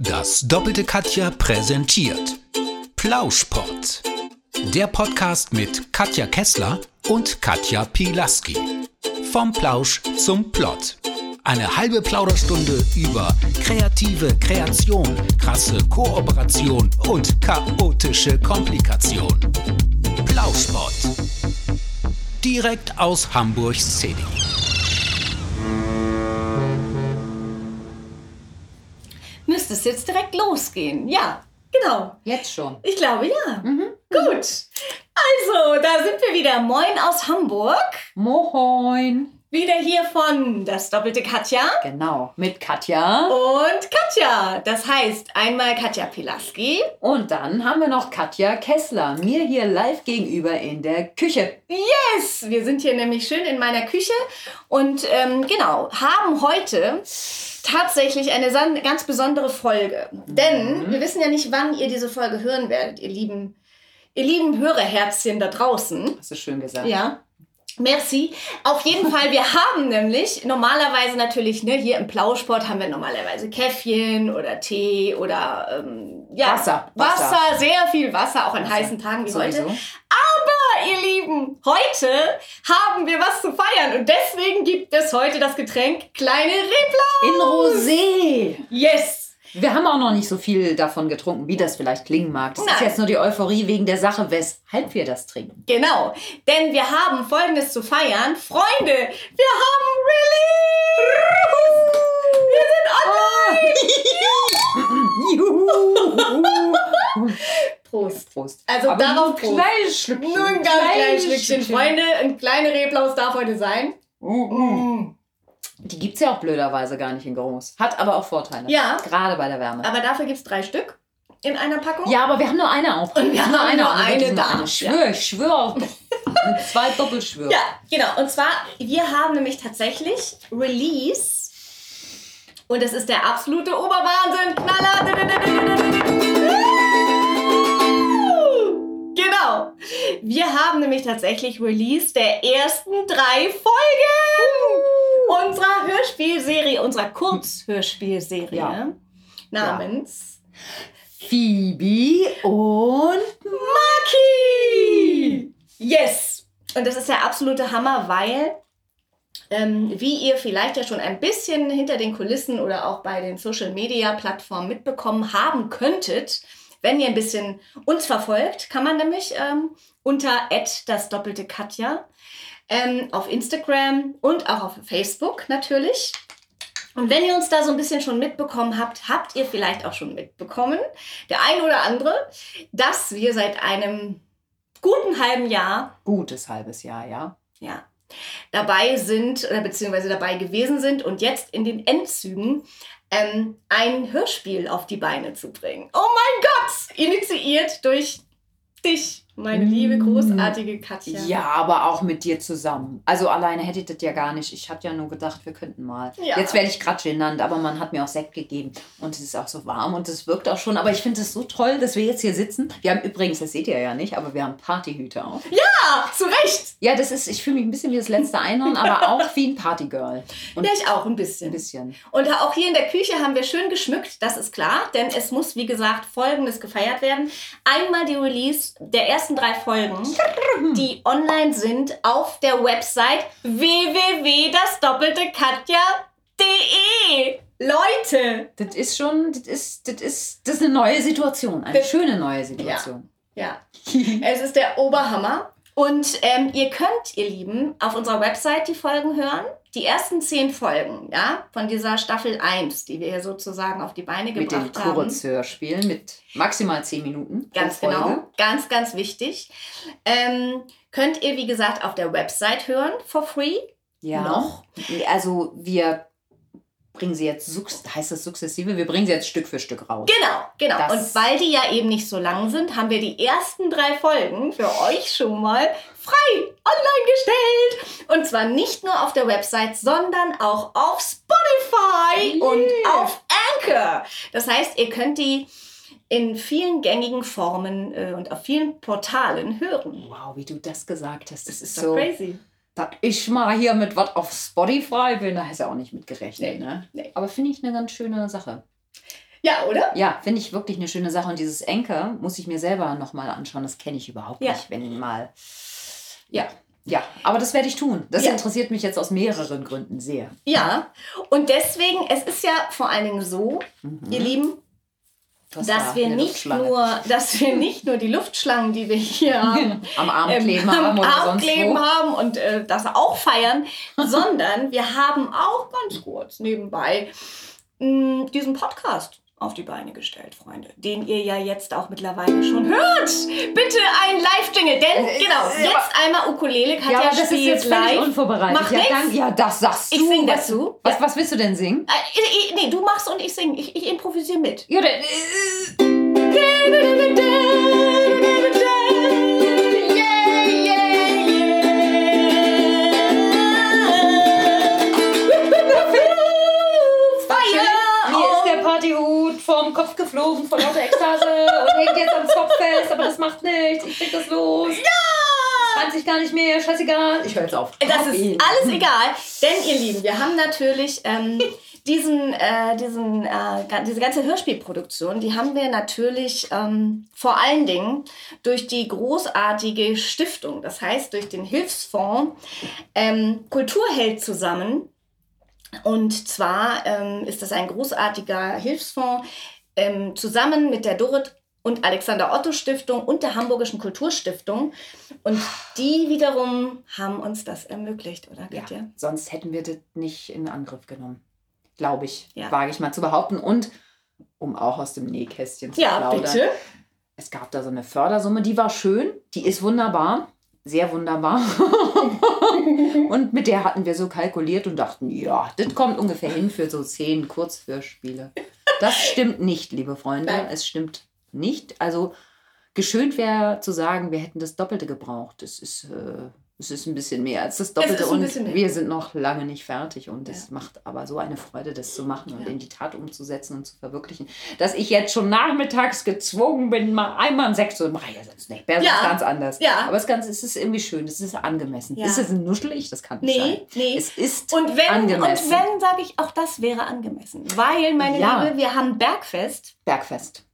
Das doppelte Katja präsentiert Plauschpott. Der Podcast mit Katja Kessler und Katja Pilaski. Vom Plausch zum Plott. Eine halbe Plauderstunde über kreative Kreation, krasse Kooperation und chaotische Komplikation. Plauschpott. Direkt aus Hamburgs City. Müsste es jetzt direkt losgehen? Ja, genau. Jetzt schon. Ich glaube ja. Gut. Also, da sind wir wieder. Moin aus Hamburg. Moin. Wieder hier von das doppelte Katja Genau, mit Katja. und Katja. Das heißt einmal Katja Pilaski. Und dann haben wir noch Katja Kessler, mir hier live gegenüber in der Küche. Yes, wir sind hier nämlich schön in meiner Küche und ähm, genau, haben heute tatsächlich eine ganz besondere Folge. Denn wir wissen ja nicht, wann ihr diese Folge hören werdet, ihr lieben, ihr lieben Hörerherzchen da draußen. Hast du schön gesagt. Ja. Merci. Auf jeden Fall, wir haben nämlich normalerweise natürlich, ne, hier im Plausport haben wir normalerweise Käffchen oder Tee oder ähm, ja, Wasser, Wasser. Wasser. sehr viel Wasser, auch an heißen Tagen wie Sowieso. heute. Aber ihr Lieben, heute haben wir was zu feiern und deswegen gibt es heute das Getränk Kleine In Reblaus. Rosé. Yes. Wir haben auch noch nicht so viel davon getrunken, wie das vielleicht klingen mag. Das ist Nein. jetzt nur die Euphorie wegen der Sache, weshalb wir das trinken. Genau, denn wir haben Folgendes zu feiern. Freunde, wir haben Release! Wir sind online! Juhu. Prost. Prost. Also Aber darauf nur ein Prost. kleines Schlückchen. Nur ein ganz kleines Schlückchen. Freunde, ein kleiner Reblaus darf heute sein. Mhm. Die gibt es ja auch blöderweise gar nicht in groß. Hat aber auch Vorteile. Ja. Gerade bei der Wärme. Aber dafür gibt es drei Stück in einer Packung. Ja, aber wir haben nur eine auch. Und wir haben nur eine nur da. eine. Ich schwöre, ich schwöre auf zwei Doppelschwören. Ja, genau. Und zwar, wir haben nämlich tatsächlich Release. Und das ist der absolute Oberwahnsinn. Knaller. Genau. Wir haben nämlich tatsächlich Release der ersten drei Folgen unserer Hörspielserie, unserer Kurzhörspielserie Ja. namens Phoebe und Maki! Yes! Und das ist der absolute Hammer, weil, ähm, wie ihr vielleicht ja schon ein bisschen hinter den Kulissen oder auch bei den Social Media Plattformen mitbekommen haben könntet, wenn ihr ein bisschen uns verfolgt, kann man nämlich ähm, unter das doppelte Katja ähm, auf Instagram und auch auf Facebook natürlich. Und wenn ihr uns da so ein bisschen schon mitbekommen habt, habt ihr vielleicht auch schon mitbekommen, der ein oder andere, dass wir seit einem guten halben Jahr gutes halbes Jahr, ja. ja, dabei sind oder beziehungsweise dabei gewesen sind und jetzt in den Endzügen ähm, ein Hörspiel auf die Beine zu bringen. Oh mein Gott! Initiiert durch dich, meine liebe, großartige Katja. Ja, aber auch mit dir zusammen. Also alleine hätte ich das ja gar nicht. Ich hatte ja nur gedacht, wir könnten mal. Ja. Jetzt werde ich gerade genannt, aber man hat mir auch Sekt gegeben und es ist auch so warm und es wirkt auch schon. Aber ich finde es so toll, dass wir jetzt hier sitzen. Wir haben übrigens, das seht ihr ja nicht, aber wir haben Partyhüte auf. Ah, zu Recht! Ja, das ist, ich fühle mich ein bisschen wie das letzte Einhorn, aber auch wie ein Partygirl. Und Ja, ich auch ein ein bisschen. bisschen. Und auch hier in der Küche haben wir schön geschmückt, das ist klar, denn es muss, wie gesagt, Folgendes gefeiert werden. Einmal die Release der ersten drei Folgen, die online sind auf der Website www.dasdoppelte-katja.de. Leute! Das ist schon, das ist, das ist, das ist eine neue Situation. Eine Das- schöne neue Situation. Ja, es ist der Oberhammer. Und ähm, ihr könnt, ihr Lieben, auf unserer Website die Folgen hören. Die ersten zehn Folgen, ja, von dieser Staffel 1, die wir hier sozusagen auf die Beine Mit den gebracht haben. Kurzhörspielen mit maximal 10 Minuten. Ganz genau. Ganz, ganz wichtig. Ähm, könnt ihr, wie gesagt, auf der Website hören, for free. Ja. Noch? Also wir bringen sie jetzt, heißt das sukzessive? Wir bringen sie jetzt Stück für Stück raus. Genau, genau. Das- Und weil die ja eben nicht so lang sind, haben wir die ersten drei Folgen für euch schon mal frei online gestellt. Und zwar nicht nur auf der Website, sondern auch auf Spotify und auf Anchor. Das heißt, ihr könnt die in vielen gängigen Formen äh, und auf vielen Portalen hören. Wow, wie du das gesagt hast. Das ist Ist so, crazy. Dass ich mal hier mit was auf Spotify bin, da hast du auch nicht mit gerechnet. Nee, ne? nee. Aber finde ich eine ganz schöne Sache. Ja, oder? Ja, finde ich wirklich eine schöne Sache. Und dieses Enker muss ich mir selber nochmal anschauen. Das kenne ich überhaupt Ja. nicht, wenn mal. Ja, ja, aber das werde ich tun. Das Ja. interessiert mich jetzt aus mehreren Gründen sehr. Ja. Und deswegen, es ist ja vor allen Dingen so, ihr Lieben, Was da dass wir nicht nur, dass wir nicht nur die Luftschlangen, die wir hier haben, am Arm ähm, kleben am haben oder Arm kleben haben und äh, das auch feiern, sondern wir haben auch ganz kurz nebenbei mh, diesen Podcast auf die Beine gestellt, Freunde, den ihr ja jetzt auch mittlerweile schon hört. Bitte ein Live-Jingle, denn Äh, genau, äh, jetzt einmal Ukulele, Katja Ja, das ist spielt jetzt völlig live. unvorbereitet. Macht ja, danke. ja, das sagst Ich du. sing was, dazu. Was, Ja. was willst du denn singen? Äh, äh, nee, du machst und ich singe. Ich, ich improvisiere mit. Ja, dann, geflogen vor lauter Ekstase und hängt jetzt am Zopf fest, aber das macht nichts. Ich krieg das los. Ja! 20 gar nicht mehr, scheißegal. Ich höre jetzt auf. Das Auf ist ihn. alles egal, denn ihr Lieben, wir haben natürlich ähm, diesen, äh, diesen, äh, diese ganze Hörspielproduktion, die haben wir natürlich ähm, vor allen Dingen durch die großartige Stiftung, das heißt durch den Hilfsfonds ähm, Kulturheld zusammen. Und zwar ähm, ist das ein großartiger Hilfsfonds ähm, zusammen mit der Dorit und Alexander Otto Stiftung und der Hamburgischen Kulturstiftung. Und die wiederum haben uns das ermöglicht, oder Ja, Katja? sonst hätten wir das nicht in Angriff genommen. Glaube ich, Ja. wage ich mal zu behaupten. Und um auch aus dem Nähkästchen zu Ja, plaudern. bitte. Es gab da so eine Fördersumme, die war schön, die ist wunderbar, sehr wunderbar. und mit der hatten wir so kalkuliert und dachten, ja, das kommt ungefähr hin für so zehn Kurzhörspiele. Das stimmt nicht, liebe Freunde. Nein. Es stimmt nicht. Also geschönt wäre zu sagen, wir hätten das Doppelte gebraucht. Es ist, äh, es ist ein bisschen mehr als das Doppelte und wir sind noch lange nicht fertig. Und es Ja. macht aber so eine Freude, das zu machen und Ja. in die Tat umzusetzen und zu verwirklichen, dass ich jetzt schon nachmittags gezwungen bin, mal einmal ein Sekt zu machen. Ja, sonst nicht. Wäre Ja. ganz anders. Ja. Aber das Ganze es ist irgendwie schön, es ist angemessen. Ja. Ist es ein nuschelig? Das kann nicht Nee, sein. nee. Es ist Und wenn, angemessen. und wenn, sage ich, auch das wäre angemessen. Weil, meine. Liebe, wir haben Bergfest. Bergfest.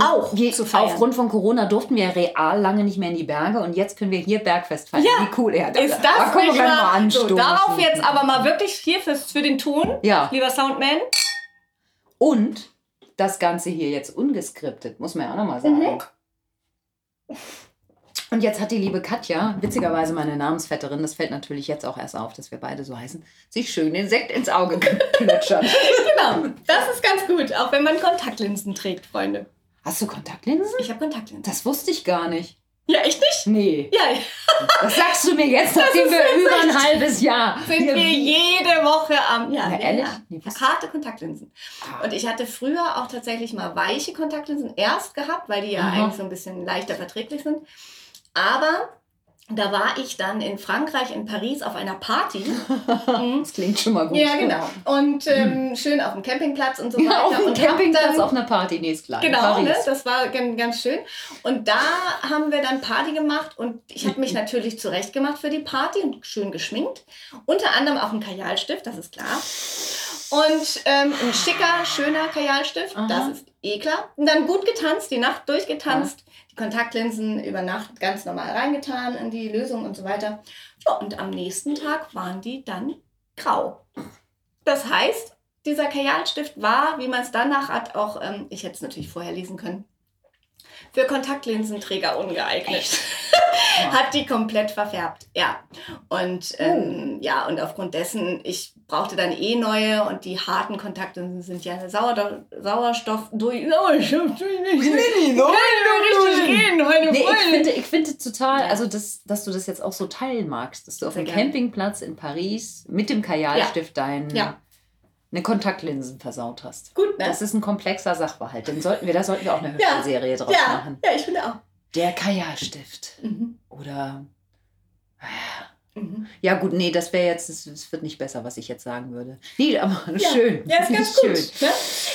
Auch je, zu feiern. Aufgrund von Corona durften wir real lange nicht mehr in die Berge und jetzt können wir hier Bergfest feiern. Ja. Wie cool er Ist das da können wir mal wahr? So, anstoßen. darauf jetzt aber mal wirklich hier fürs, für den Ton, Ja. lieber Soundman. Und das Ganze hier jetzt ungeskriptet, muss man ja auch nochmal sagen. Mhm. Und jetzt hat die liebe Katja, witzigerweise meine Namensvetterin, das fällt natürlich jetzt auch erst auf, dass wir beide so heißen, sich schön den Sekt ins Auge geplötschert. Genau, das ist ganz gut, auch wenn man Kontaktlinsen trägt, Freunde. Hast du Kontaktlinsen? Ich habe Kontaktlinsen. Das wusste ich gar nicht. Ja, echt nicht? Nee. Ja, Das sagst du mir jetzt, nachdem wir über ein halbes Jahr. sind wir jede Woche am. Ja, Na, ja, ehrlich? ja. Harte Kontaktlinsen. Ah. Und ich hatte früher auch tatsächlich mal weiche Kontaktlinsen erst gehabt, weil die ja Aha. eigentlich so ein bisschen leichter verträglich sind. Aber da war ich dann in Frankreich, in Paris, auf einer Party. Mhm. Das klingt schon mal gut. Ja, genau. Und ähm, schön auf dem Campingplatz und so weiter. Ja, auf dem Campingplatz dann- auf einer Party, nee, ist klar. Genau, ne? das war ganz, ganz schön. Und da haben wir dann Party gemacht und ich habe mich natürlich zurecht gemacht für die Party und schön geschminkt. Unter anderem auch ein Kajalstift, das ist klar. Und ähm, ein schicker, schöner Kajalstift, Aha. das ist eh klar. Und dann gut getanzt, die Nacht durchgetanzt, die Kontaktlinsen über Nacht ganz normal reingetan in die Lösung und so weiter. Ja, und am nächsten Tag waren die dann grau. Das heißt, dieser Kajalstift war, wie man es danach hat, auch, ähm, ich hätte es natürlich vorher lesen können, für Kontaktlinsenträger ungeeignet. hat die komplett verfärbt, ja. Und ähm, ja, und aufgrund dessen, ich brauchte dann eh neue und die harten Kontaktlinsen sind ja Sauerstoff, Sauerstoff durch. Sauerstoff richtig reden, meine Nee, ich finde, ich finde total, Ja. also das, dass du das jetzt auch so teilen magst, dass du auf dem. Campingplatz in Paris mit dem Kajalstift dein, Ja. Eine Kontaktlinsen versaut hast. Gut, ne? Das ist ein komplexer Sachverhalt. Den sollten wir, da sollten wir auch eine Ja. Hörspielserie draus ja, machen. ja, ich finde auch. Der Kajalstift. Mhm. Oder. Mhm. Ja, gut, nee, das wäre jetzt, es wird nicht besser, was ich jetzt sagen würde. Nee, aber Ja. schön. Ja, ist ganz ich gut. Ne?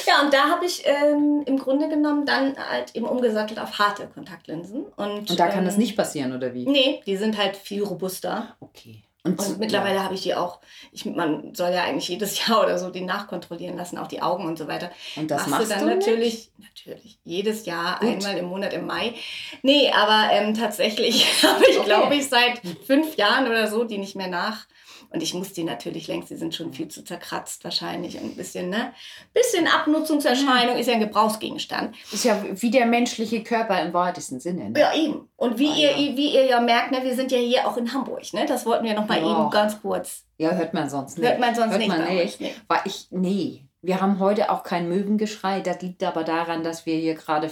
Ja, und da habe ich ähm, im Grunde genommen dann halt eben umgesattelt auf harte Kontaktlinsen. Und, Und da kann ähm, das nicht passieren, oder wie? Nee, die sind halt viel robuster. Okay. Und, Und mittlerweile habe ich die auch, ich, man soll ja eigentlich jedes Jahr oder so die nachkontrollieren lassen, auch die Augen und so weiter. und das Machst machst du dann nicht? natürlich, natürlich, jedes Jahr, Gut. einmal im Monat im Mai. Nee, aber ähm, tatsächlich habe ich, Okay. glaube ich, seit fünf Jahren oder so die nicht mehr nach. Und ich muss die natürlich längst, die sind schon viel zu zerkratzt wahrscheinlich. Und ein bisschen, ne? Bisschen Abnutzungserscheinung ist ja ein Gebrauchsgegenstand. Ist ja wie der menschliche Körper im weitesten Sinne. Ne? Ja, eben. Und wie, Ah, ihr, ja. wie ihr ja merkt, ne, wir sind ja hier auch in Hamburg, ne? Das wollten wir noch mal eben ganz kurz. Ja, hört man sonst nicht. Hört man sonst hört nicht. Man nicht. Weil ich, nee. Wir haben heute auch kein Möwengeschrei. Das liegt aber daran, dass wir hier gerade,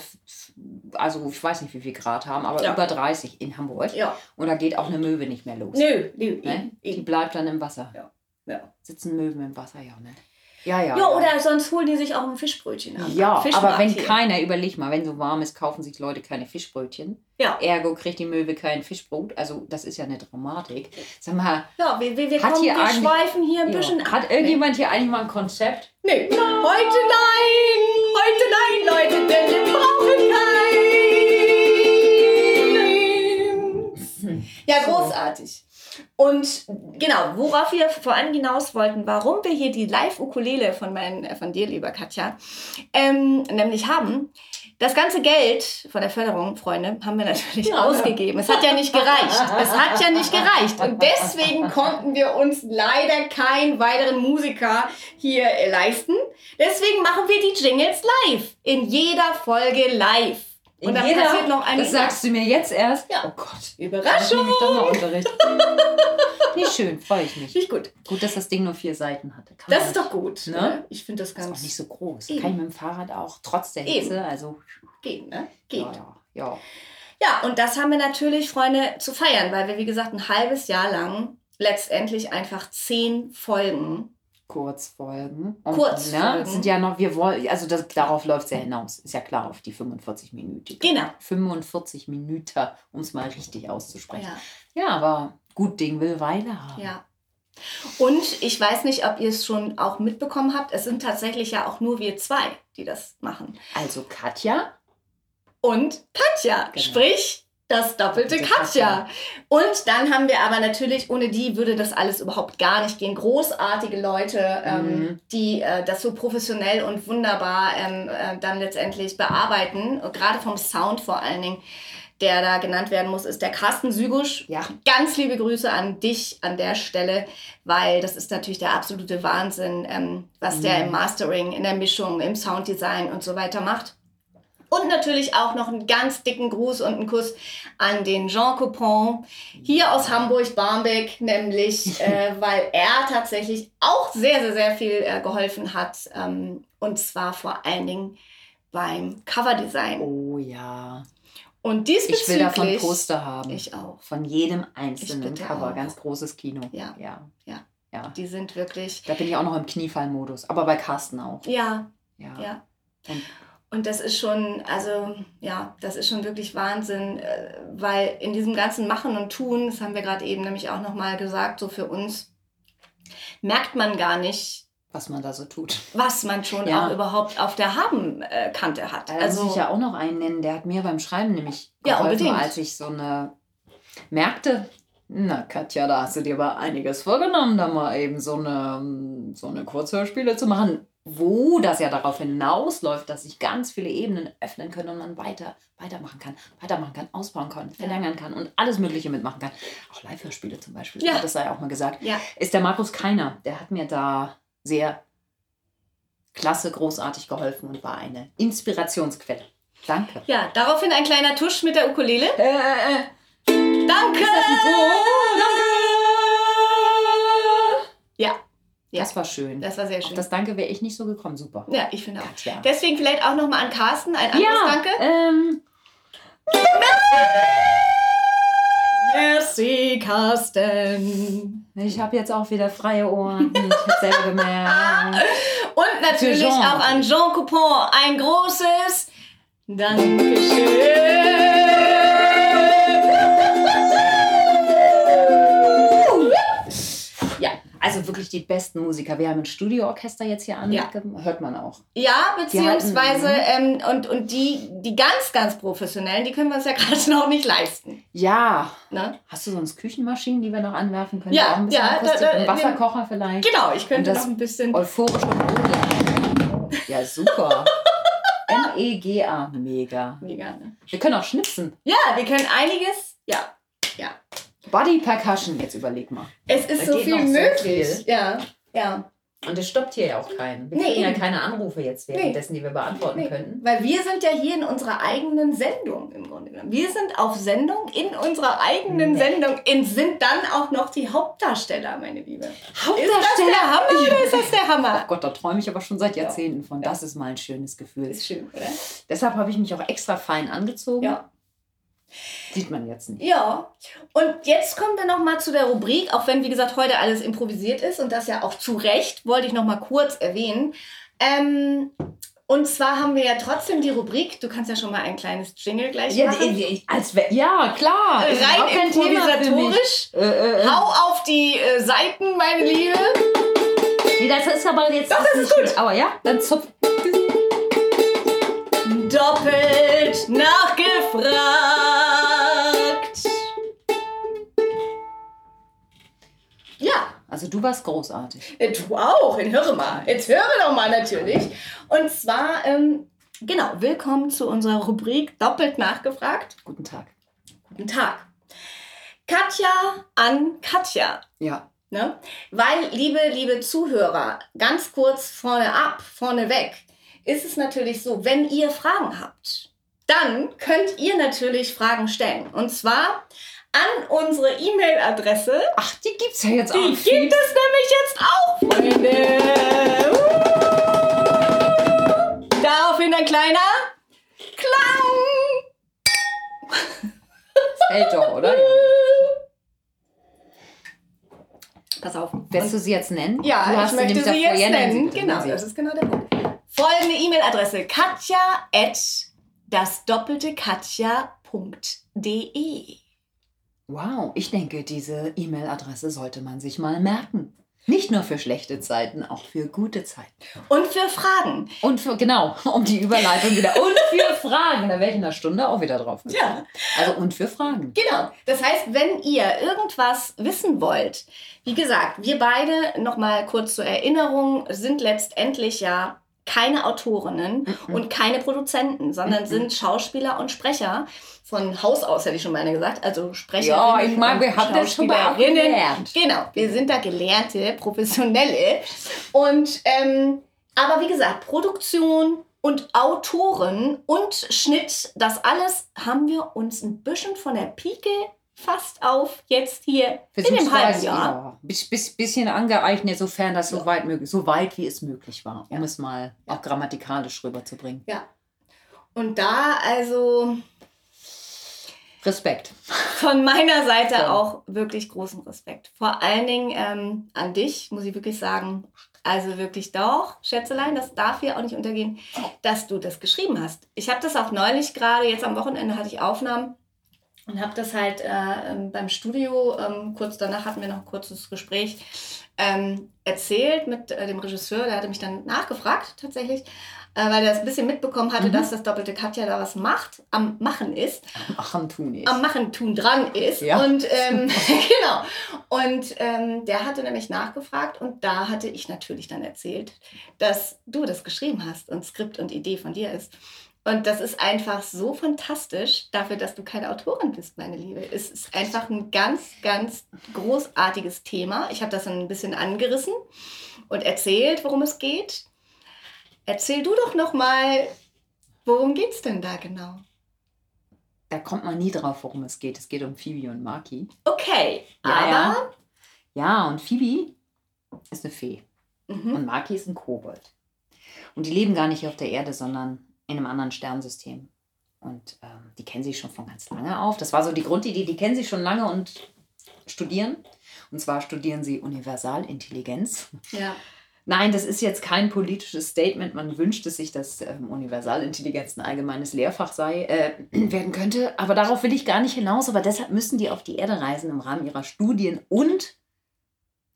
also ich weiß nicht, wie viel Grad haben, aber Ja. über 30 in Hamburg. Ja. Und da geht auch eine Möwe nicht mehr los. Nö, nö, Ne? Die bleibt dann im Wasser. Ja. Ja. Sitzen Möwen im Wasser, ja, ne? Ja, ja. Ja, oder sonst holen die sich auch ein Fischbrötchen an. Ja, aber wenn hier. keiner, überleg mal, wenn so warm ist, kaufen sich Leute keine Fischbrötchen. Ja. Ergo kriegt die Möwe kein Fischbrot. Also, das ist ja eine Dramatik. Sag mal, Ja, wir, wir, wir, kommen, wir schweifen hier ein bisschen ja, ab. hat irgendjemand hier eigentlich mal ein Konzept? Nee. Heute nein! Und genau, worauf wir vor allem hinaus wollten, warum wir hier die Live-Ukulele von, äh, von dir, lieber Katja, ähm, nämlich haben, das ganze Geld von der Förderung, Freunde, haben wir natürlich ausgegeben. Es hat ja nicht gereicht. Es hat ja nicht gereicht. Und deswegen konnten wir uns leider keinen weiteren Musiker hier leisten. Deswegen machen wir die Jingles live. In jeder Folge live. Und dann Jeder- passiert noch eine Das sagst du mir jetzt erst? Ja. Oh Gott. Überraschung. nehme ich doch mal Unterricht. Nicht schön, freue ich mich. Nicht gut. Gut, dass das Ding nur vier Seiten hatte. Kann Das ist doch gut. Ne? Ne? Ich finde das Das ist ganz auch nicht so groß. Eben. Kann ich mit dem Fahrrad auch, trotz der Eben. Hitze. Also, geht, ne? Geht. ja, ja. Ja, und das haben wir natürlich, Freunde, zu feiern, weil wir, wie gesagt, ein halbes Jahr lang letztendlich einfach zehn Folgen. Kurzfolgen. Und, Kurzfolgen. Ne, sind ja noch, wir wollen, also das, darauf läuft es ja hinaus. Ist ja klar, auf die 45 Minuten. Genau. 45 Minuten, um es mal richtig auszusprechen. Ja, Ja, aber gut Ding will Weile haben. ja. Und ich weiß nicht, ob ihr es schon auch mitbekommen habt. Es sind tatsächlich ja auch nur wir zwei, die das machen. Also Katja, Und Katja, Genau. sprich das doppelte Katja. Und dann haben wir aber natürlich, ohne die würde das alles überhaupt gar nicht gehen. Großartige Leute, ähm, Mhm. die äh, das so professionell und wunderbar ähm, äh, dann letztendlich bearbeiten. Gerade vom Sound vor allen Dingen, der da genannt werden muss, ist der Carsten Sügusch. ja, Ganz liebe Grüße an dich an der Stelle, weil das ist natürlich der absolute Wahnsinn, ähm, was der Mhm. im Mastering, in der Mischung, im Sounddesign und so weiter macht. Und natürlich auch noch einen ganz dicken Gruß und einen Kuss an den Jean Coupon hier aus Hamburg, Barmbek, nämlich, äh, weil er tatsächlich auch sehr, sehr, sehr viel äh, geholfen hat. Ähm, und zwar vor allen Dingen beim Coverdesign. oh ja. Und Ich will diesbezüglich... davon Poster haben. Ich auch. Von jedem einzelnen Cover. auch. Ganz großes Kino. Ja. ja. Ja. Ja. Die sind wirklich... Da bin ich auch noch im Kniefallmodus. Aber bei Carsten auch. Ja, Ja. ja. Und- Und das ist schon, also ja, das ist schon wirklich Wahnsinn, äh, weil in diesem ganzen Machen und Tun, das haben wir gerade eben nämlich auch nochmal gesagt, so für uns, merkt man gar nicht, Was man da so tut. was man schon Ja. auch überhaupt auf der Habenkante hat. Da muss Also, ich ja auch noch einen nennen, der hat mir beim Schreiben nämlich Ja, geholfen, unbedingt. als ich so eine merkte, na Katja, da hast du dir aber einiges vorgenommen, da mal eben so eine, so eine Kurzhörspiele zu machen, wo das ja darauf hinausläuft, dass sich ganz viele Ebenen öffnen können und man weiter, weitermachen kann, weitermachen kann, ausbauen kann, verlängern kann und alles Mögliche mitmachen kann. Auch Live-Hörspiele zum Beispiel, Ja. das sei auch mal gesagt. ja, Ist der Markus Keiner, der hat mir da sehr klasse, großartig geholfen und war eine Inspirationsquelle. Danke. ja, daraufhin ein kleiner Tusch mit der Ukulele. Äh, äh, äh. Danke! Ja, Ja. Das war schön. das war sehr Auf schön. das Danke wäre ich nicht so gekommen. Super. ja, ich finde auch. Katja. Deswegen vielleicht auch nochmal an Carsten ein anderes Ja, Danke. ähm, Merci, Carsten. ich habe jetzt auch wieder freie Ohren. Ich habe selber gemerkt. Und natürlich auch an Jean Coupon ein großes Dankeschön. Also wirklich die besten Musiker. Wir haben ein Studioorchester jetzt hier an. Ja. Hört man auch. ja beziehungsweise Die ähm, und, und die, die ganz, ganz professionellen, die können wir uns ja gerade noch nicht leisten. Ja. Ne? Hast du sonst Küchenmaschinen, die wir noch anwerfen können? Ja, ja, da- da- ein Wasserkocher vielleicht. Genau, ich könnte noch ein bisschen. Euphorische Mode. Ja, super. M-E-G-A. Mega. Mega, ne? Wir können auch schnipsen. Ja, wir können einiges. Ja, ja. Body Percussion, jetzt überleg mal. Es ist Da so viel so möglich. viel. Ja, ja. Und es stoppt hier ja auch keinen. Wir Nee, kriegen ja eben. keine Anrufe jetzt währenddessen, die wir beantworten Nee. könnten. Weil wir sind ja hier in unserer eigenen Sendung im Grunde genommen. Wir sind auf Sendung in unserer eigenen Nee. Sendung und sind dann auch noch die Hauptdarsteller, meine Liebe. Ist das Hauptdarsteller. der Hammer oder ist das der Oh Hammer? Gott, da träume ich aber schon seit Ja. Jahrzehnten von. Ja. Das ist mal ein schönes Gefühl. Ist schön, oder? Deshalb habe ich mich auch extra fein angezogen. Ja. Sieht man jetzt nicht. Ja, und jetzt kommen wir noch mal zu der Rubrik, auch wenn, wie gesagt, heute alles improvisiert ist und das ja auch zu Recht, wollte ich noch mal kurz erwähnen. Ähm, und zwar haben wir ja trotzdem die Rubrik, du kannst ja schon mal ein kleines Jingle gleich Ja, machen. die- als wär, ja klar. Rein improvisatorisch. Äh, äh, äh. Hau auf die äh, Seiten, meine Liebe. Nee, das ist aber jetzt Doch, das ist gut. Aber ja, dann zupf. Doppelt nachgefragt. Also du warst großartig. äh, du auch. Jetzt höre mal. Jetzt höre doch mal natürlich. Und zwar, ähm, genau, willkommen zu unserer Rubrik Doppelt nachgefragt. Guten Tag. Guten Tag. Katja an Katja. Ja. Ne? Weil, liebe, liebe Zuhörer, ganz kurz vorne ab, vorne weg, ist es natürlich so, wenn ihr Fragen habt, dann könnt ihr natürlich Fragen stellen. Und zwar an unsere E-Mail-Adresse. Ach, die gibt's ja jetzt Die auch. gibt es nämlich jetzt auch, Freunde. Uh. Daraufhin ein kleiner Klang. Hält doch, oder? Ja. Pass auf. Willst du sie jetzt nennen? Ja, du hast ich möchte sie jetzt nennen. Genau, das ist genau der Punkt. Folgende E-Mail-Adresse: katja at das doppelte katja.de. Wow, ich denke, diese E-Mail-Adresse sollte man sich mal merken. Nicht nur für schlechte Zeiten, auch für gute Zeiten. Und für Fragen. Und für, genau, um die Überleitung wieder. Und für Fragen. Da wäre ich in einer Stunde auch wieder drauf. gekommen. Ja, Also und für Fragen. genau. Das heißt, wenn ihr irgendwas wissen wollt, wie gesagt, wir beide, nochmal kurz zur Erinnerung, sind letztendlich ja keine Autorinnen und keine Produzenten, sondern sind Schauspieler und Sprecher. Von Haus aus hätte ich schon meine gesagt. Also Sprecher. Ja, ich meine, wir haben das schon mal gelernt. Genau, wir sind da gelernte, professionelle. Und ähm, aber wie gesagt, Produktion und Autoren und Schnitt, das alles haben wir uns ein bisschen von der Pike fast auf jetzt hier in dem halben Jahr. Ja, bis, bis, bisschen angeeignet, sofern das so weit möglich, so weit wie es möglich war, um Ja. es mal auch grammatikalisch rüberzubringen. Ja. Und da also Respekt. von meiner Seite Voll. auch wirklich großen Respekt. Vor allen Dingen ähm, an dich, muss ich wirklich sagen. Also wirklich doch, Schätzelein, das darf hier auch nicht untergehen, dass du das geschrieben hast. Ich habe das auch neulich gerade, jetzt am Wochenende hatte ich Aufnahmen und habe das halt äh, ähm, beim Studio, ähm, kurz danach hatten wir noch ein kurzes Gespräch, ähm, erzählt mit äh, dem Regisseur, der hatte mich dann nachgefragt tatsächlich, äh, weil er das ein bisschen mitbekommen hatte, Mhm. dass das doppelte Katja da was macht, am Machen ist Machen tun ist. am Machen tun dran ist. Ja. Und ähm, genau. Und ähm, der hatte nämlich nachgefragt und da hatte ich natürlich dann erzählt, dass du das geschrieben hast und Skript und Idee von dir ist. Und das ist einfach so fantastisch dafür, dass du keine Autorin bist, meine Liebe. Es ist einfach ein ganz, ganz großartiges Thema. Ich habe das ein bisschen angerissen und erzählt, worum es geht. Erzähl du doch noch mal, worum geht's denn da genau? Da kommt man nie drauf, worum es geht. Es geht um Phoebe und Maki. Okay, Ja, aber ja. Ja, und Phoebe ist eine Fee. Mhm. Und Maki ist ein Kobold. Und die leben gar nicht auf der Erde, sondern in einem anderen Sternsystem. Und ähm, die kennen sich schon von ganz lange auf. Das war so die Grundidee, die kennen sich schon lange und studieren. Und zwar studieren sie Universalintelligenz. Ja. Nein, das ist jetzt kein politisches Statement. Man wünscht es sich, dass ähm, Universalintelligenz ein allgemeines Lehrfach sei, äh, werden könnte. Aber darauf will ich gar nicht hinaus. Aber deshalb müssen die auf die Erde reisen im Rahmen ihrer Studien und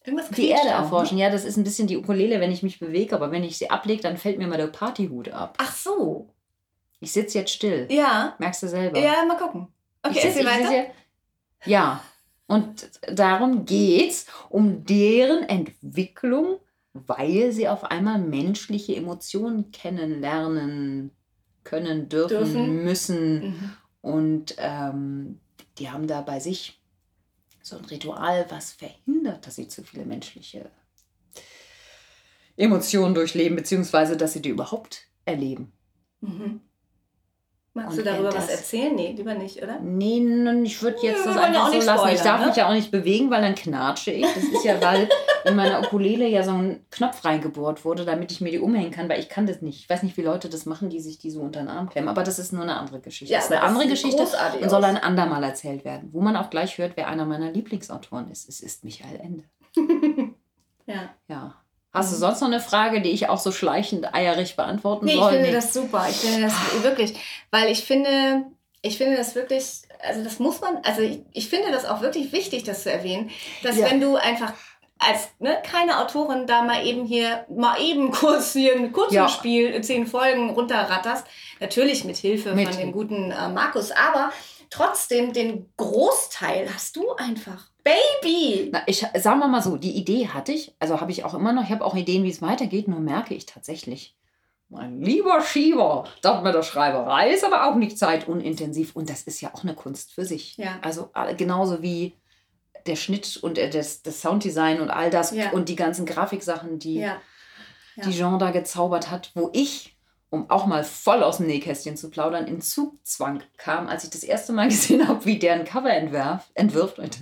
Irgendwas die Erde auch, ne? erforschen. Ja, das ist ein bisschen die Ukulele, wenn ich mich bewege. Aber wenn ich sie ablege, dann fällt mir mal der Partyhut ab. Ach so. Ich sitze jetzt still. Ja. Merkst du selber? Ja, mal gucken. ich Okay, sitze erzähl ich weiter. sitz Ja, und darum geht's, um deren Entwicklung, weil sie auf einmal menschliche Emotionen kennenlernen können, dürfen, Dürfen. müssen. Mhm. Und ähm, die haben da bei sich so ein Ritual, was verhindert, dass sie zu viele menschliche Emotionen durchleben, beziehungsweise dass sie die überhaupt erleben. Mhm. Magst du darüber was erzählen? Nee, lieber nicht, oder? Nee, ich würde jetzt Ja, das einfach so nicht lassen. Ich spoilern, darf ne? mich ja auch nicht bewegen, weil dann knatsche ich. Das ist ja, weil in meiner Ukulele ja so ein Knopf reingebohrt wurde, damit ich mir die umhängen kann, weil ich kann das nicht. Ich weiß nicht, wie Leute das machen, die sich die so unter den Arm klemmen. Aber das ist nur eine andere Geschichte. Ja, das ist eine andere Geschichte und soll ein andermal erzählt werden. Wo man auch gleich hört, wer einer meiner Lieblingsautoren ist. Es ist Michael Ende. Ja. Ja. Hast du Mhm. sonst noch eine Frage, die ich auch so schleichend eierig beantworten Nee, ich soll? finde Nee. das super. Ich finde das wirklich, weil ich finde, ich finde das wirklich, also das muss man, also ich, ich finde das auch wirklich wichtig, das zu erwähnen, dass Ja. wenn du einfach als ne, keine Autorin da mal eben hier, mal eben kurz hier ein kurzes Ja. Spiel, zehn Folgen runterratterst, natürlich mit Hilfe Mit von dem guten äh, Markus, aber trotzdem den Großteil hast du einfach. Baby! Na, ich sagen wir mal so, die Idee hatte ich, also habe ich auch immer noch, ich habe auch Ideen, wie es weitergeht, nur merke ich tatsächlich, mein lieber Schieber, das mit der Schreiberei ist aber auch nicht zeitunintensiv und das ist ja auch eine Kunst für sich. Ja. Also genauso wie der Schnitt und äh, das, das Sounddesign und all das Ja. und die ganzen Grafiksachen, die Ja. Die Jean da gezaubert hat, wo ich, um auch mal voll aus dem Nähkästchen zu plaudern, in Zugzwang kam, als ich das erste Mal gesehen habe, wie der ein Cover entwerf, entwirft. Und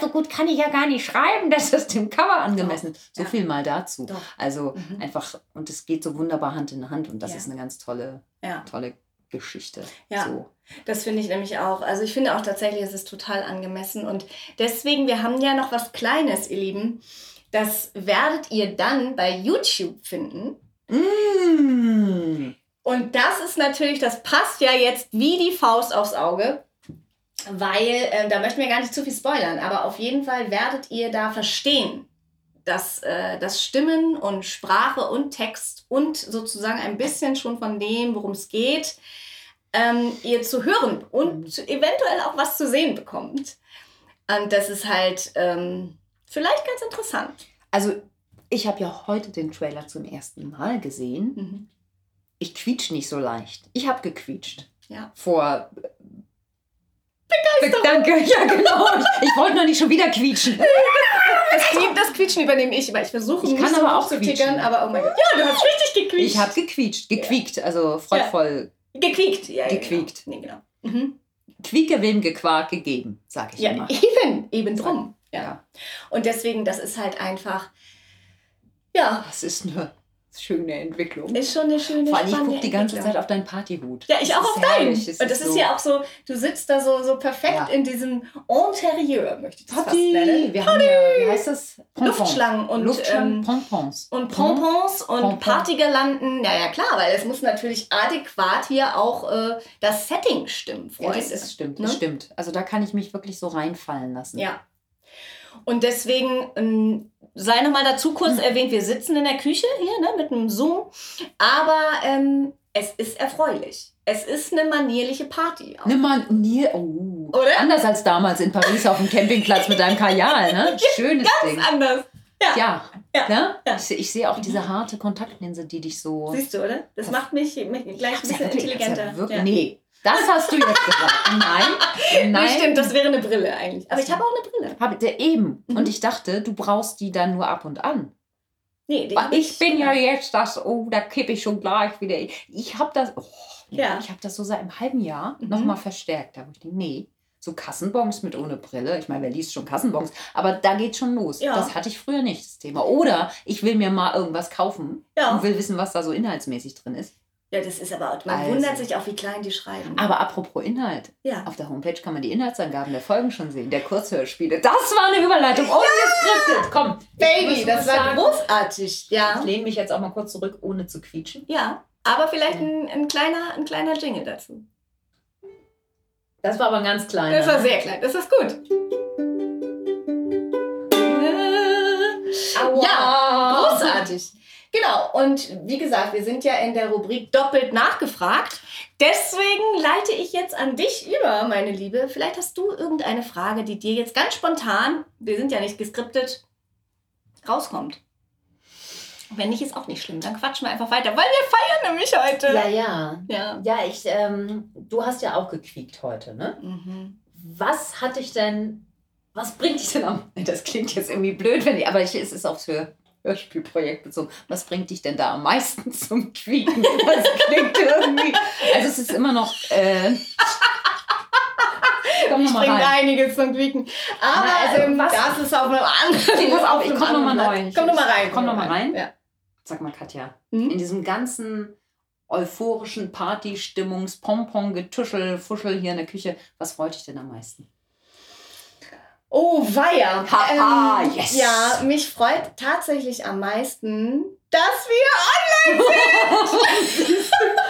so gut kann ich ja gar nicht schreiben, dass das dem Cover angemessen ist. So Ja. viel mal dazu. Doch. Also Mhm. einfach, und es geht so wunderbar Hand in Hand und das Ja. ist eine ganz tolle, Ja. tolle Geschichte. Ja. So. Das finde ich nämlich auch. Also ich finde auch tatsächlich, es ist total angemessen. Und deswegen, wir haben ja noch was Kleines, ihr Lieben. Das werdet ihr dann bei YouTube finden. Mm. Und das ist natürlich, das passt ja jetzt wie die Faust aufs Auge. Weil, äh, da möchten wir gar nicht zu viel spoilern, aber auf jeden Fall werdet ihr da verstehen, dass, äh, dass Stimmen und Sprache und Text und sozusagen ein bisschen schon von dem, worum es geht, ähm, ihr zu hören und eventuell auch was zu sehen bekommt. Und das ist halt ähm, vielleicht ganz interessant. Also, ich habe ja heute den Trailer zum ersten Mal gesehen. Mhm. Ich quietsch nicht so leicht. Ich habe gequietscht. Ja. Vor. Begeisterung. Danke, ja genau. Ich, ich wollte noch nicht schon wieder quietschen. Das, Quietschen, das Quietschen übernehme ich, weil ich versuche Ich nicht kann so aber auch zu quietschen. tickern, aber oh mein Gott. Ja, du hast richtig gequietscht. Ich habe gequietscht, gequiekt, also freudvoll. gequiekt. Ja, ja, Gequiekt. Genau. Nee, genau. Mhm. Quieke wem Gequark gegeben, sag ich Ja, immer. eben, eben drum. Ja. Ja. Und deswegen, das ist halt einfach, ja, Das ist eine schöne Entwicklung. ist schon eine schöne Vor allem, ich gucke die ganze Entwicklung. Auf deinen Partyhut. Ja, ich Das auch ist auf deinen. Und das ist, so- ja auch so, du sitzt da so, so perfekt Ja. in diesem Interieur, möchte ich das fast Party. nennen. Wir haben ja, wie heißt das? Pompons. Luftschlangen und, Luftschlangen, ähm, Pompons. Und Pompons und Pompon. Partygirlanden. Ja, ja, klar, weil es muss natürlich adäquat hier auch äh, das Setting stimmen, Ja, Freunde. das ist, stimmt, Ne? das stimmt. Also da kann ich mich wirklich so reinfallen lassen. Ja. Und deswegen ähm, sei nochmal dazu kurz Hm. erwähnt, wir sitzen in der Küche hier ne, mit einem Zoom, aber ähm, es ist erfreulich. Es ist eine manierliche Party. auch. Nimm mal nie, oh, Oder? anders als damals in Paris auf dem Campingplatz mit deinem Kajal, ne? Schönes Ding. Anders. Ja. Ja, Ja. Ne? Ja. Ich, ich sehe auch diese harte Kontaktlinse, die dich so. Siehst du, oder? Das macht mich, mich gleich ein bisschen intelligenter. Ja wirklich. Nee, das hast du jetzt gesagt. Nein, nein. Nee, stimmt, das wäre eine Brille eigentlich. Aber ich habe auch eine Brille. Hab, der, eben. Mhm. Und ich dachte, du brauchst die dann nur ab und an. Nee, die Weil hab ich bin ja jetzt das, oh, da kippe ich schon gleich wieder. Ich habe das, oh, Ja. ich habe das so seit einem halben Jahr Mhm. nochmal verstärkt. Da wo ich denke, nee, so Kassenbons mit ohne Brille. Ich meine, wer liest schon Kassenbons? Aber da geht schon los. Ja. Das hatte ich früher nicht, das Thema. Oder ich will mir mal irgendwas kaufen Ja. und will wissen, was da so inhaltsmäßig drin ist. Ja, das ist aber, man Also. wundert sich auch, wie klein die schreiben. Aber apropos Inhalt. ja. Auf der Homepage kann man die Inhaltsangaben der Folgen schon sehen, der Kurzhörspiele. Das war eine Überleitung. Ungeskriptet. Komm. ich Baby, das war sagen, großartig. Ich Ja. lehne mich jetzt auch mal kurz zurück, ohne zu quietschen. Ja. Aber vielleicht ein, ein, kleiner, ein kleiner Jingle dazu. Das war aber ein ganz kleiner. Das war sehr klein. Das ist gut. Aua. Ja, großartig. Genau, und wie gesagt, wir sind ja in der Rubrik doppelt nachgefragt. Deswegen leite ich jetzt an dich über, meine Liebe. Vielleicht hast du irgendeine Frage, die dir jetzt ganz spontan, wir sind ja nicht geskriptet, rauskommt. Wenn nicht, ist auch nicht schlimm. Dann quatschen wir einfach weiter, weil wir feiern nämlich heute. Ja, ja. Ja. Ja, ich, ähm, du hast ja auch gequiekt heute, ne? Mhm. Was hat dich denn, was bringt dich denn am, das klingt jetzt irgendwie blöd, wenn ich, aber ich, es ist auch für Hörspielprojekt bezogen. Was bringt dich denn da am meisten zum Quieken? Das klingt irgendwie, also es ist immer noch, äh, Ich bringe rein. einiges zum Quieken. Aber Na, also, was- das ist auf einem anderen. Pass auf, ich komm noch mal anderen neu. Blatt. Komm noch mal rein. Komm noch mal rein. Ja. Sag mal, Katja, Mhm. in diesem ganzen euphorischen Party-Stimmungs, Pompon, Getuschel, Fuschel hier in der Küche, was freut dich denn am meisten? Oh, weia. Haha, yes. Ja, mich freut tatsächlich am meisten, dass wir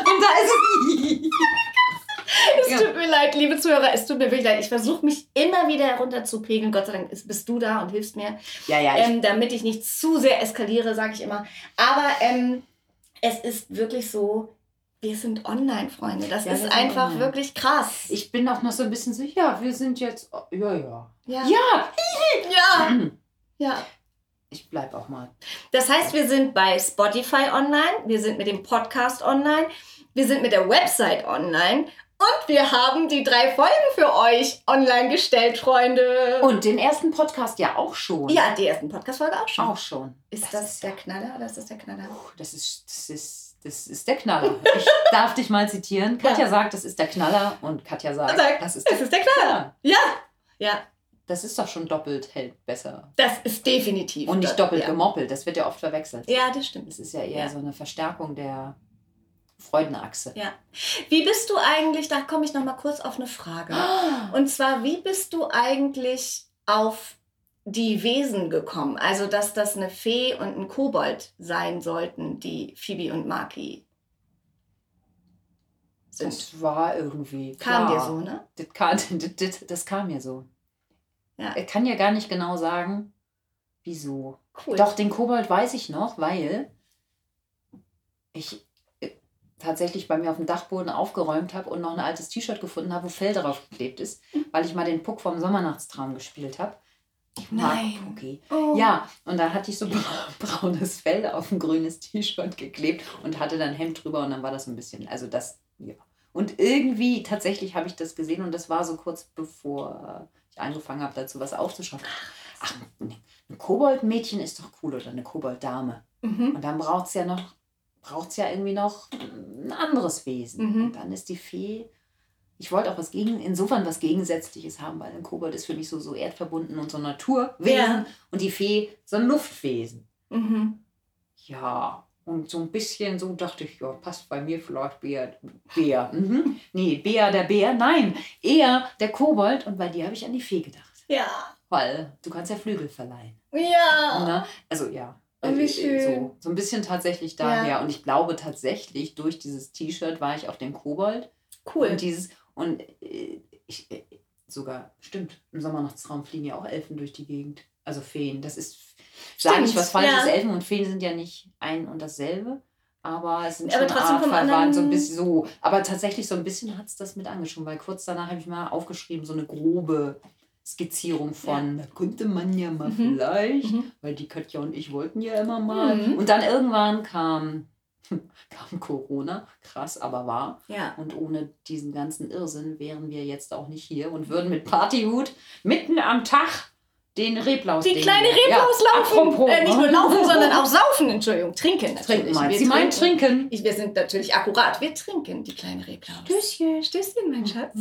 Und da ist es. Es Ja. tut mir leid, liebe Zuhörer, es tut mir wirklich leid. Ich versuche mich immer wieder herunterzupegeln. Gott sei Dank ist, bist du da und hilfst mir, Ja, ja, ich, ähm, damit ich nicht zu sehr eskaliere, sage ich immer. Aber ähm, es ist wirklich so, wir sind online, Freunde. Das Ja, ist einfach online. wirklich krass. ich bin auch noch so ein bisschen so, ja, wir sind jetzt. Ja, ja. ja. Ja! ja. ja. Ich bleib auch mal. Das heißt, wir sind bei Spotify online, wir sind mit dem Podcast online, wir sind mit der Website online und wir haben die drei Folgen für euch online gestellt, Freunde. Und den ersten Podcast ja auch schon. ja, die ersten Podcast-Folge auch schon. Auch schon. Ist das, der Knaller oder ist das der Knaller? Das ist, das ist, das ist der Knaller. Ich darf dich mal zitieren. Katja Ja. sagt, das ist der Knaller. Und Katja sagt, Sag, das ist Das ist der Knaller. Ja. Ja, Das ist doch schon doppelt hält besser. das ist definitiv. Und nicht das- doppelt ja. gemoppelt. Das wird ja oft verwechselt. Ja, das stimmt. Das ist ja eher Ja. so eine Verstärkung der Freudenachse. Ja. Wie bist du eigentlich, da komme ich noch mal kurz auf eine Frage. Und zwar, wie bist du eigentlich auf die Wesen gekommen? Also, dass das eine Fee und ein Kobold sein sollten, die Phoebe und Maki sind. Das war irgendwie. Kam klar. dir so, ne? Das, kam, das, das, das kam mir so. Ja. Ich kann ja gar nicht genau sagen, wieso. Cool. Doch, den Kobold weiß ich noch, weil ich tatsächlich bei mir auf dem Dachboden aufgeräumt habe und noch ein altes T-Shirt gefunden habe, wo Fell drauf geklebt ist, weil ich mal den Puck vom Sommernachtstraum gespielt habe. Ich mag Nein. Pucki. Oh. Ja, und da hatte ich so bra- braunes Fell auf ein grünes T-Shirt geklebt und hatte dann Hemd drüber und dann war das ein bisschen, also das, ja. Und irgendwie tatsächlich habe ich das gesehen und das war so kurz bevor ich angefangen habe, dazu was aufzuschauen. Ach, ein Koboldmädchen ist doch cool oder eine Kobolddame. Mhm. Und dann braucht es ja noch, braucht es ja irgendwie noch ein anderes Wesen. Mhm. Und dann ist die Fee. Ich wollte auch was gegen, insofern was Gegensätzliches haben, weil ein Kobold ist für mich so, so erdverbunden und so Naturwesen. Ja. Und die Fee so ein Luftwesen. Mhm. Ja. Und so ein bisschen so dachte ich, ja, passt bei mir vielleicht Bär. Bär. Mhm. Nee, Bär der Bär. Nein, eher der Kobold. Und bei dir habe ich an die Fee gedacht. Ja. Weil du kannst ja Flügel verleihen. Ja. Ne? Also ja. Oh, wie schön. So, so ein bisschen tatsächlich daher. Ja. Und ich glaube tatsächlich, durch dieses T-Shirt war ich auf dem Kobold. Cool. Und dieses, und äh, ich, äh, sogar, stimmt, im Sommernachtsraum fliegen ja auch Elfen durch die Gegend. Also Feen. Das ist, sage ich was Falsches, ja. Elfen und Feen sind ja nicht ein und dasselbe. Aber es sind Aber schon trotzdem vom artverwandt, so ein bisschen so. Aber tatsächlich so ein bisschen hat es das mit angeschoben, weil kurz danach habe ich mal aufgeschrieben, so eine grobe Skizzierung von, da könnte man ja mal Mhm. vielleicht, Mhm. weil die Katja und ich wollten ja immer mal. Mhm. Und dann irgendwann kam, kam Corona, krass, aber wahr. Ja. Und ohne diesen ganzen Irrsinn wären wir jetzt auch nicht hier und würden mit Partyhut mitten am Tag den Reblaus Die kleine Reblaus ja, laufen. Apropos. Äh, nicht nur laufen, sondern auch saufen. Entschuldigung, trinken natürlich. Trinken meint. Wir Sie meint trinken. Ich, wir sind natürlich akkurat. Wir trinken die kleine Reblaus. Stößchen. Stößchen, mein Schatz.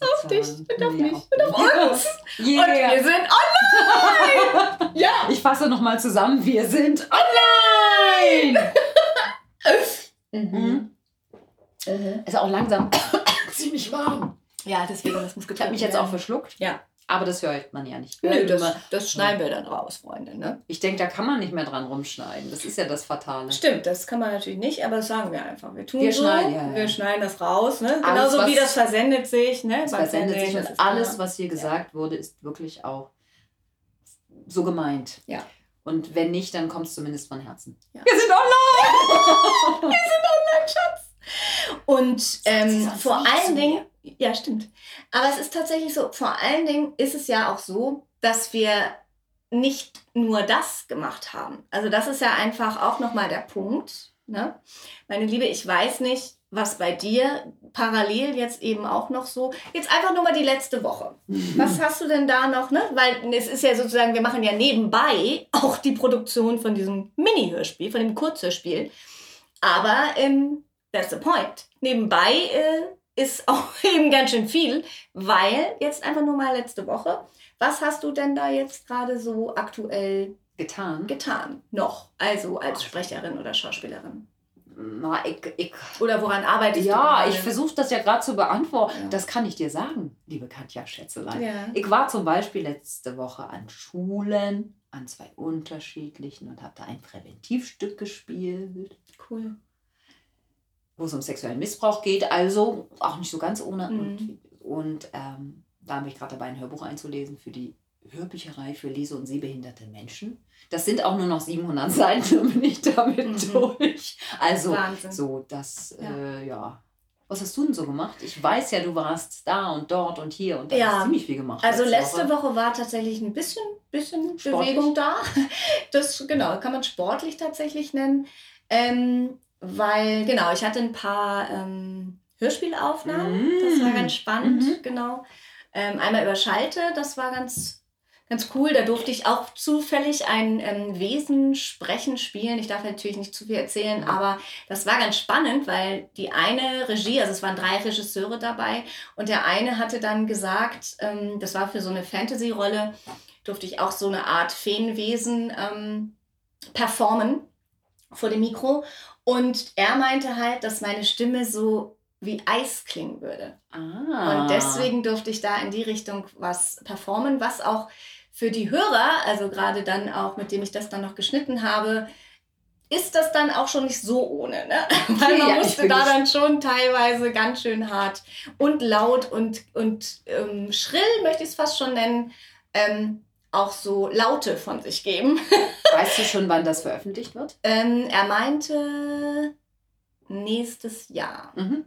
Auf dich und auf mich und auf uns. Yeah. Und wir sind online! ja! Ich fasse nochmal zusammen. Wir sind online! Mhm. Ist auch langsam ziemlich warm. Ja, deswegen, das muss Ich habe mich jetzt auch verschluckt. Ja. Aber das hört man ja nicht. Nö, das, das schneiden wir dann raus, Freunde. Ne? Ich denke, da kann man nicht mehr dran rumschneiden. Das ist ja das Fatale. Stimmt, das kann man natürlich nicht, aber das sagen wir einfach. Wir tun Wir so, schneiden, ja, ja. wir schneiden das raus. Ne? Alles, Genauso wie das versendet sich. Ne? Beim versendet sich und das alles, was hier gesagt wurde, ist wirklich auch so gemeint. Ja. Und wenn nicht, dann kommt es zumindest von Herzen. Ja. Wir sind online! Und ähm, sie sonst vor nie zu allen. Dingen, ja, stimmt. Aber es ist tatsächlich so, vor allen Dingen ist es ja auch so, dass wir nicht nur das gemacht haben. Also das ist ja einfach auch nochmal der Punkt. Ne? Meine Liebe, ich weiß nicht, was bei dir parallel jetzt eben auch noch so, jetzt einfach nur mal die letzte Woche. Was hast du denn da noch, ne? Weil es ist ja sozusagen, wir machen ja nebenbei auch die Produktion von diesem Mini-Hörspiel, von dem Kurzhörspiel. Aber ähm, that's the point. Nebenbei äh, ist auch eben ganz schön viel, weil jetzt einfach nur mal letzte Woche. Was hast du denn da jetzt gerade so aktuell Getan. getan? Noch? Also als Sprecherin oder Schauspielerin? Na, ich, ich, Oder woran arbeitest du? ja, ich versuche das ja gerade zu beantworten. Ja. Das kann ich dir sagen, liebe Katja Schätzelein. Ja. Ich war zum Beispiel letzte Woche an Schulen, an zwei unterschiedlichen und habe da ein Präventivstück gespielt, Cool. Wo es um sexuellen Missbrauch geht. Also auch nicht so ganz ohne. Mhm. Und, und ähm, da bin ich gerade dabei, ein Hörbuch einzulesen für die Hörbücherei für lese- und sehbehinderte Menschen. Das sind auch nur noch 700 Seiten, dann bin ich damit Mhm. durch. Also Wahnsinn. so, das, Ja. Äh, ja. Was hast du denn so gemacht? Ich weiß ja, du warst da und dort und hier und da Ja. hast ziemlich viel gemacht. Also letzte Woche war tatsächlich ein bisschen, bisschen Sportlich? Bewegung da. Das genau kann man sportlich tatsächlich nennen, ähm, weil genau ich hatte ein paar ähm, Hörspielaufnahmen. Mm. Das war ganz spannend, Mhm. genau. Ähm, einmal über Schalte, das war ganz ganz cool. Da durfte ich auch zufällig ein ähm, Wesen sprechen, spielen. Ich darf natürlich nicht zu viel erzählen, aber das war ganz spannend, weil die eine Regie, also es waren drei Regisseure dabei und der eine hatte dann gesagt, ähm, das war für so eine Fantasy-Rolle, durfte ich auch so eine Art Feenwesen ähm, performen vor dem Mikro. Und er meinte halt, dass meine Stimme so wie Eis klingen würde. Ah. Und deswegen durfte ich da in die Richtung was performen, was auch für die Hörer, also gerade dann auch, mit dem ich das dann noch geschnitten habe, ist das dann auch schon nicht so ohne. Ne? Weil man Ja, musste da dann schon teilweise ganz schön hart und laut und, und ähm, schrill, möchte ich es fast schon nennen, ähm, auch so Laute von sich geben. Weißt du schon, wann das veröffentlicht wird? Ähm, er meinte nächstes Jahr. Mhm.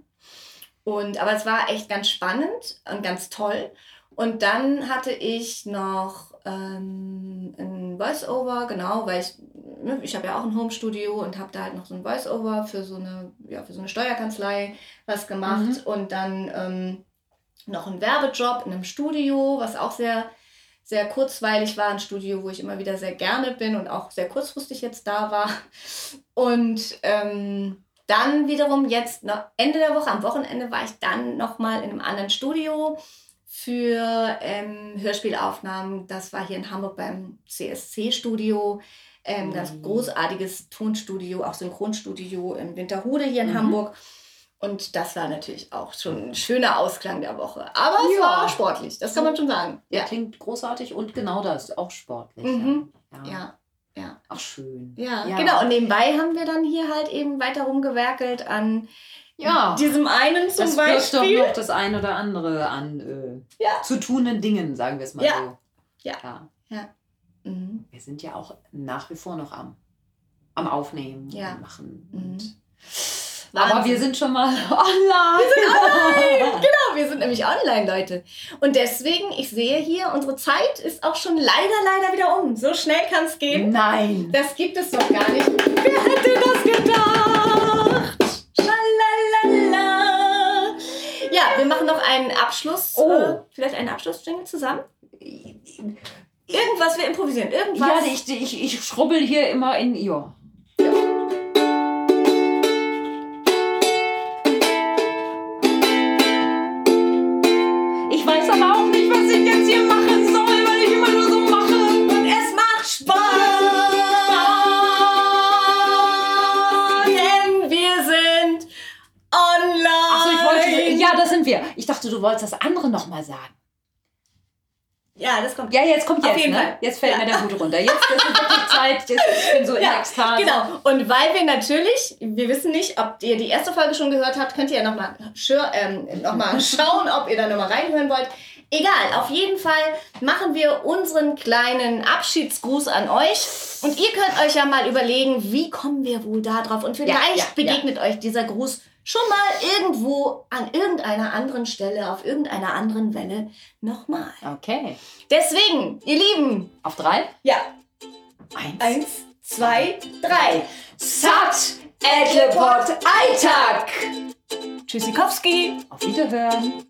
Und, aber es war echt ganz spannend und ganz toll. Und dann hatte ich noch ähm, ein Voice-Over, genau, weil ich, ne, ich habe ja auch ein Home-Studio und habe da halt noch so ein Voice-Over für so eine, ja, für so eine Steuerkanzlei was gemacht. Mhm. Und dann ähm, noch ein Werbejob in einem Studio, was auch sehr, sehr kurzweilig war. Ein Studio, wo ich immer wieder sehr gerne bin und auch sehr kurzfristig jetzt da war. Und ähm, dann wiederum jetzt noch Ende der Woche, am Wochenende war ich dann nochmal in einem anderen Studio für ähm, Hörspielaufnahmen. Das war hier in Hamburg beim CSC-Studio. Ähm, Ganz Mhm. großartiges Tonstudio, auch Synchronstudio in Winterhude hier in Mhm. Hamburg. Und das war natürlich auch schon ein schöner Ausklang der Woche. Aber es Ja. war sportlich, das kann man schon sagen. Ja. Klingt großartig und genau das, auch sportlich. Mhm. Ja. ja, ja. Ach, schön. Ja, Ja. genau. Und nebenbei haben wir dann hier halt eben weiter rumgewerkelt an Ja. diesem einen zum das wird doch Beispiel. noch das ein oder andere an äh, Ja. zu tunenden Dingen, sagen wir es mal Ja. so. Ja. ja. Mhm. Wir sind ja auch nach wie vor noch am, am Aufnehmen und machen. Mhm. Und Wahnsinn. aber wir sind schon mal online. Genau, wir sind nämlich online, Leute. Und deswegen, ich sehe hier, unsere Zeit ist auch schon leider, leider wieder um. So schnell kann es gehen. Nein. Das gibt es doch gar nicht. Wer hätte das gedacht? Schalalala. Ja, wir machen noch einen Abschluss. Oh. Äh, vielleicht einen Abschlussjingle zusammen. Irgendwas, wir improvisieren. Irgendwas. Ja, ich, ich, ich schrubbel hier immer in ihr. Ich wolltest das andere nochmal sagen. Ja, das kommt. Ja, jetzt kommt Auf jetzt, jeden ne? Fall. Jetzt fällt Ja. mir der Hut runter. Jetzt ist wirklich Zeit. Jetzt, ich bin so in Ja, Ekstase. Genau. Und weil wir natürlich, wir wissen nicht, ob ihr die erste Folge schon gehört habt, könnt ihr ja nochmal ähm, noch mal schauen, ob ihr da nochmal reinhören wollt. Egal, auf jeden Fall machen wir unseren kleinen Abschiedsgruß an euch. Und ihr könnt euch ja mal überlegen, wie kommen wir wohl da drauf? Und vielleicht ja, begegnet euch dieser Gruß schon mal irgendwo an irgendeiner anderen Stelle, auf irgendeiner anderen Welle nochmal. Okay. Deswegen, ihr Lieben, Auf drei? ja, Eins. eins, zwei, drei. Sat Edlepot Alltag. Tschüssikowski. Auf Wiederhören.